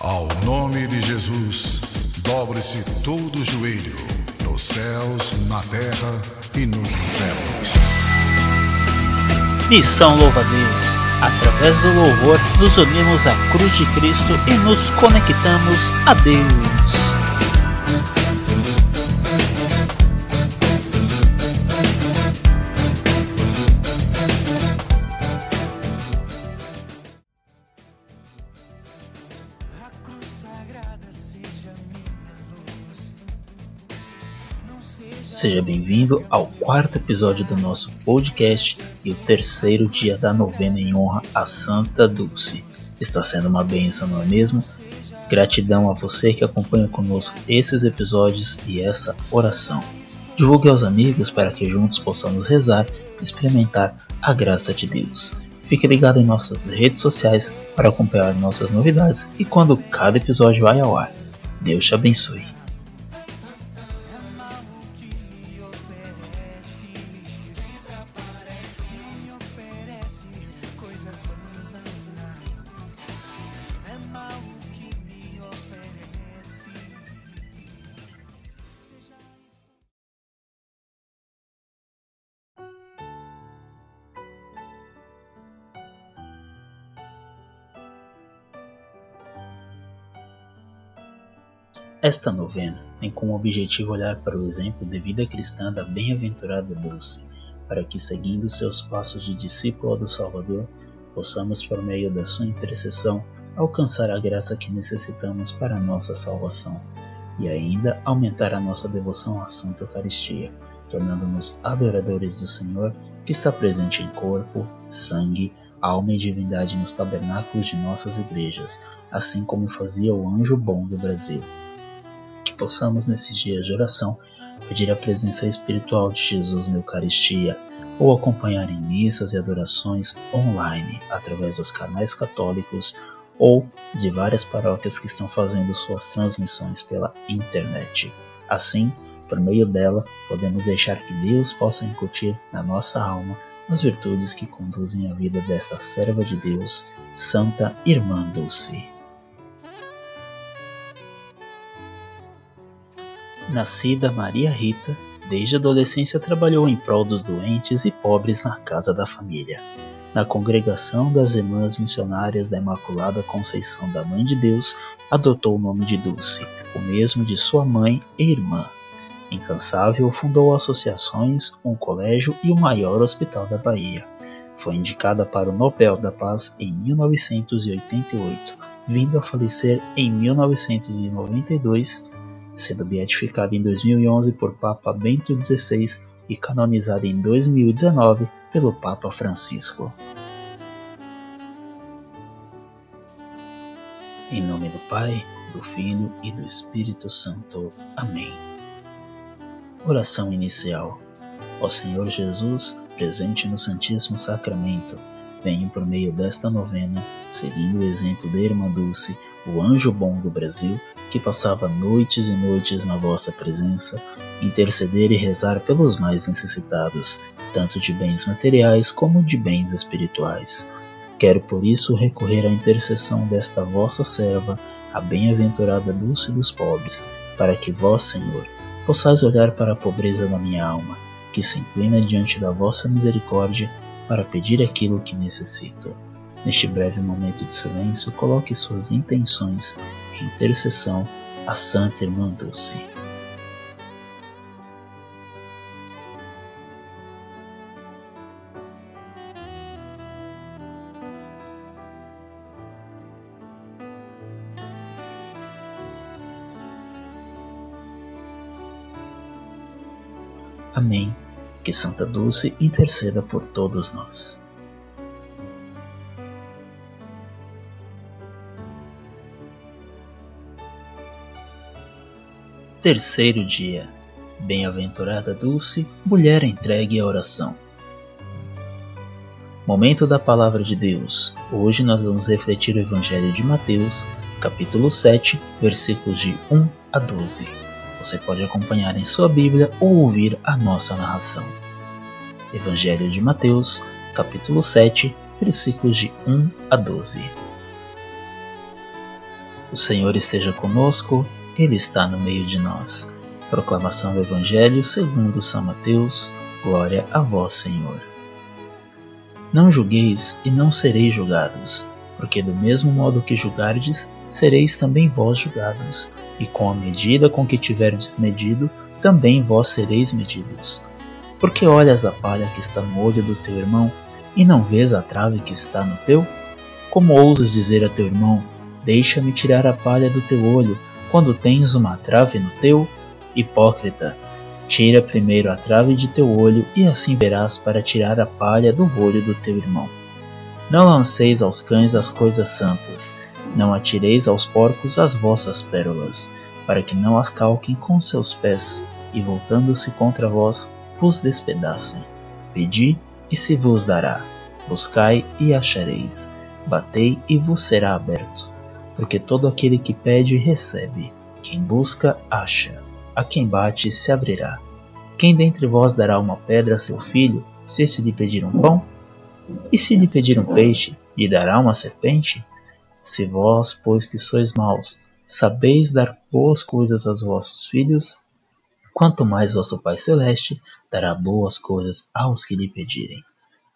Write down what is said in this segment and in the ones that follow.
Ao nome de Jesus, dobre-se todo o joelho, nos céus, na terra e nos infernos. Missão Louva a Deus. Através do louvor, nos unimos à cruz de Cristo e nos conectamos a Deus. Seja bem-vindo ao quarto episódio do nosso podcast e o terceiro dia da novena em honra a Santa Dulce. Está sendo uma bênção, não é mesmo? Gratidão a você que acompanha conosco esses episódios e essa oração. Divulgue aos amigos para que juntos possamos rezar e experimentar a graça de Deus. Fique ligado em nossas redes sociais para acompanhar nossas novidades e quando cada episódio vai ao ar. Deus te abençoe. Esta novena tem como objetivo olhar para o exemplo de vida cristã da bem-aventurada Dulce, para que, seguindo seus passos de discípula do Salvador, possamos, por meio da sua intercessão, alcançar a graça que necessitamos para a nossa salvação e ainda aumentar a nossa devoção à Santa Eucaristia, tornando-nos adoradores do Senhor que está presente em corpo, sangue, alma e divindade nos tabernáculos de nossas igrejas, assim como fazia o anjo bom do Brasil possamos nesses dias de oração pedir a presença espiritual de Jesus na Eucaristia ou acompanhar em missas e adorações online através dos canais católicos ou de várias paróquias que estão fazendo suas transmissões pela internet. Assim, por meio dela, podemos deixar que Deus possa incutir na nossa alma as virtudes que conduzem a vida dessa serva de Deus, Santa Irmã Dulce. Nascida Maria Rita, desde a adolescência trabalhou em prol dos doentes e pobres na casa da família. Na congregação das Irmãs Missionárias da Imaculada Conceição da Mãe de Deus, adotou o nome de Dulce, o mesmo de sua mãe e irmã. Incansável, fundou associações, um colégio e o maior hospital da Bahia. Foi indicada para o Nobel da Paz em 1988, vindo a falecer em 1992 sendo beatificada em 2011 por Papa Bento XVI e canonizada em 2019 pelo Papa Francisco. Em nome do Pai, do Filho e do Espírito Santo. Amém. Oração inicial. Ó Senhor Jesus, presente no Santíssimo Sacramento, venho por meio desta novena, seguindo o exemplo da Irmã Dulce, o anjo bom do Brasil, que passava noites e noites na vossa presença, interceder e rezar pelos mais necessitados, tanto de bens materiais como de bens espirituais. Quero por isso recorrer à intercessão desta vossa serva, a bem-aventurada Dulce dos pobres, para que vós, Senhor, possais olhar para a pobreza da minha alma, que se inclina diante da vossa misericórdia para pedir aquilo que necessito. Neste breve momento de silêncio, coloque suas intenções em intercessão à Santa Irmã Dulce. Amém. Que Santa Dulce interceda por todos nós. Terceiro dia. Bem-aventurada Dulce, mulher entregue à oração. Momento da Palavra de Deus. Hoje nós vamos refletir o Evangelho de Mateus, capítulo 7, versículos de 1 a 12. Você pode acompanhar em sua Bíblia ou ouvir a nossa narração. Evangelho de Mateus, capítulo 7, versículos de 1 a 12. O Senhor esteja conosco, Ele está no meio de nós. Proclamação do Evangelho segundo São Mateus. Glória a vós, Senhor. Não julgueis e não sereis julgados, porque do mesmo modo que julgardes, sereis também vós julgados, e com a medida com que tiverdes medido, também vós sereis medidos. Porque olhas a palha que está no olho do teu irmão, e não vês a trave que está no teu? Como ousas dizer a teu irmão, Deixa-me tirar a palha do teu olho, quando tens uma trave no teu? Hipócrita, tira primeiro a trave de teu olho, e assim verás para tirar a palha do olho do teu irmão. Não lanceis aos cães as coisas santas, não atireis aos porcos as vossas pérolas, para que não as calquem com seus pés, e voltando-se contra vós, vos despedacem. Pedi, e se vos dará. Buscai, e achareis. Batei, e vos será aberto porque todo aquele que pede recebe, quem busca acha, a quem bate se abrirá. Quem dentre vós dará uma pedra a seu filho, se este lhe pedir um pão? E se lhe pedir um peixe, lhe dará uma serpente? Se vós, pois que sois maus, sabeis dar boas coisas aos vossos filhos, quanto mais vosso Pai Celeste dará boas coisas aos que lhe pedirem.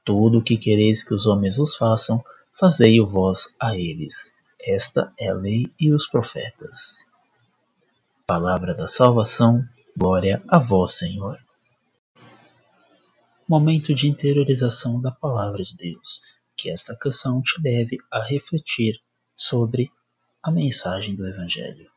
Tudo o que quereis que os homens vos façam, fazei-o vós a eles esta é a lei e os profetas. Palavra da salvação, glória a vós, Senhor. Momento de interiorização da palavra de Deus, que esta canção te leve a refletir sobre a mensagem do Evangelho.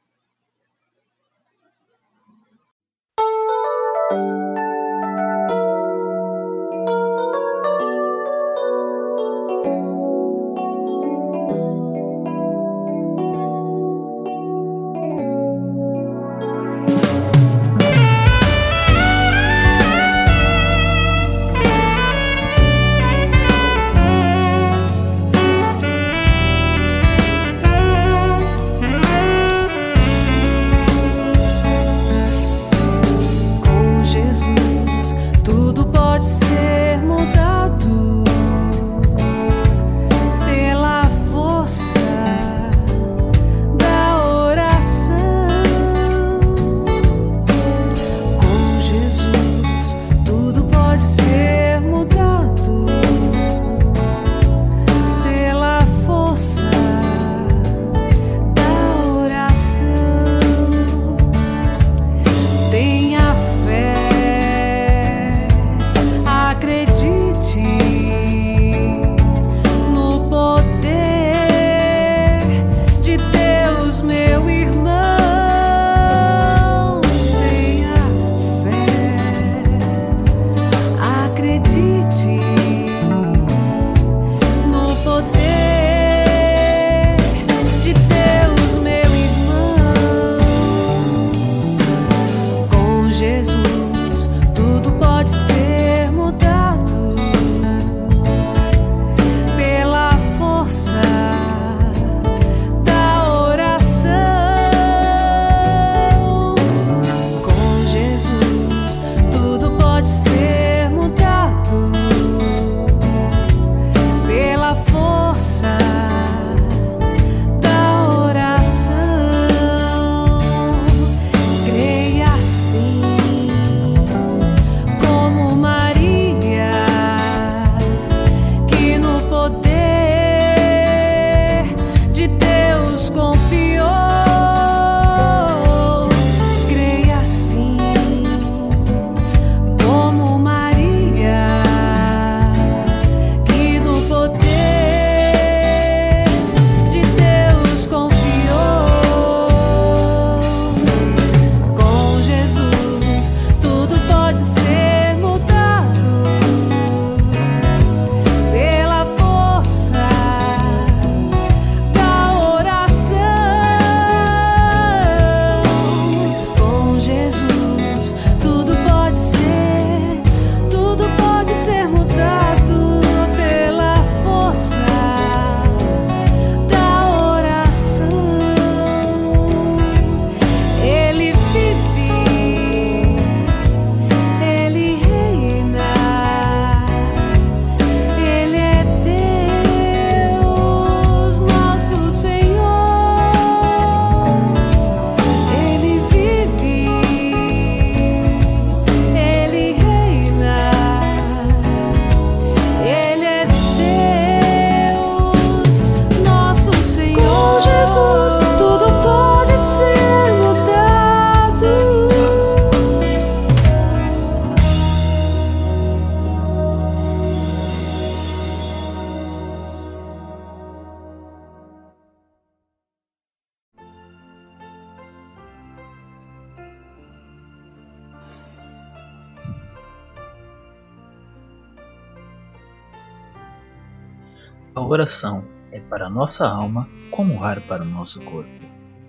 A oração é para nossa alma como ar para o nosso corpo.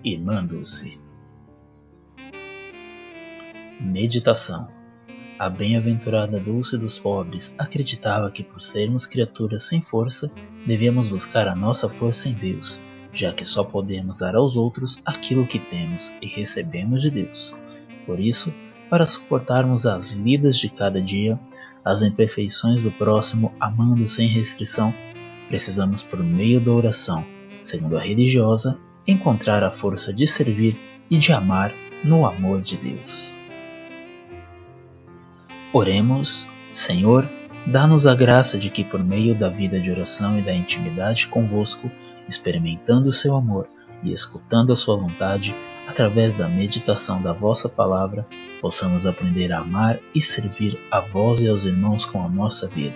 Irmã Dulce. Meditação A bem-aventurada Dulce dos pobres acreditava que por sermos criaturas sem força, devíamos buscar a nossa força em Deus, já que só podemos dar aos outros aquilo que temos e recebemos de Deus. Por isso, para suportarmos as vidas de cada dia, as imperfeições do próximo, amando sem restrição, precisamos, por meio da oração, segundo a religiosa, encontrar a força de servir e de amar no amor de Deus. Oremos, Senhor, dá-nos a graça de que, por meio da vida de oração e da intimidade convosco, experimentando o seu amor e escutando a sua vontade, através da meditação da vossa palavra, possamos aprender a amar e servir a vós e aos irmãos com a nossa vida,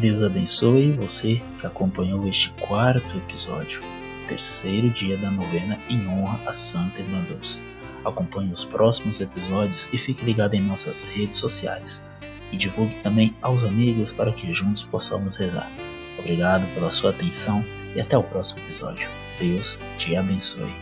Deus abençoe você que acompanhou este quarto episódio, terceiro dia da novena em honra a Santa Irmã Dulce. Acompanhe os próximos episódios e fique ligado em nossas redes sociais e divulgue também aos amigos para que juntos possamos rezar. Obrigado pela sua atenção e até o próximo episódio. Deus te abençoe.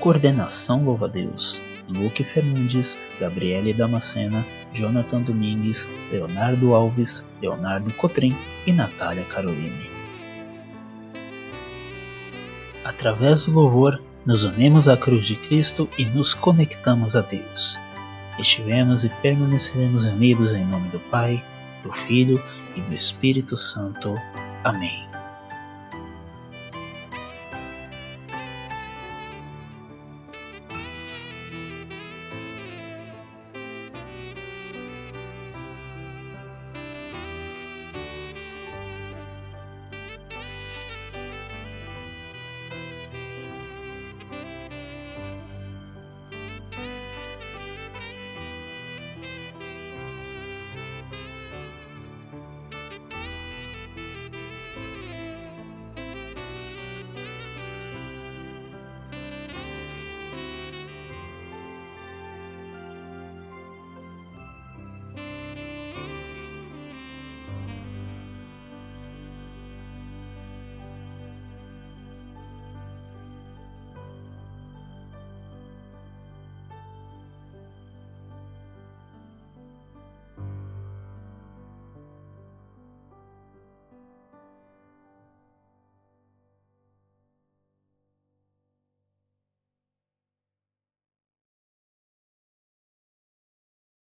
Coordenação Louva Deus. Luke Fernandes, Gabriele Damascena, Jonathan Domingues, Leonardo Alves, Leonardo Cotrim e Natália Caroline. Através do louvor, nos unimos à cruz de Cristo e nos conectamos a Deus estivemos e permaneceremos unidos em nome do Pai, do Filho e do Espírito Santo. Amém.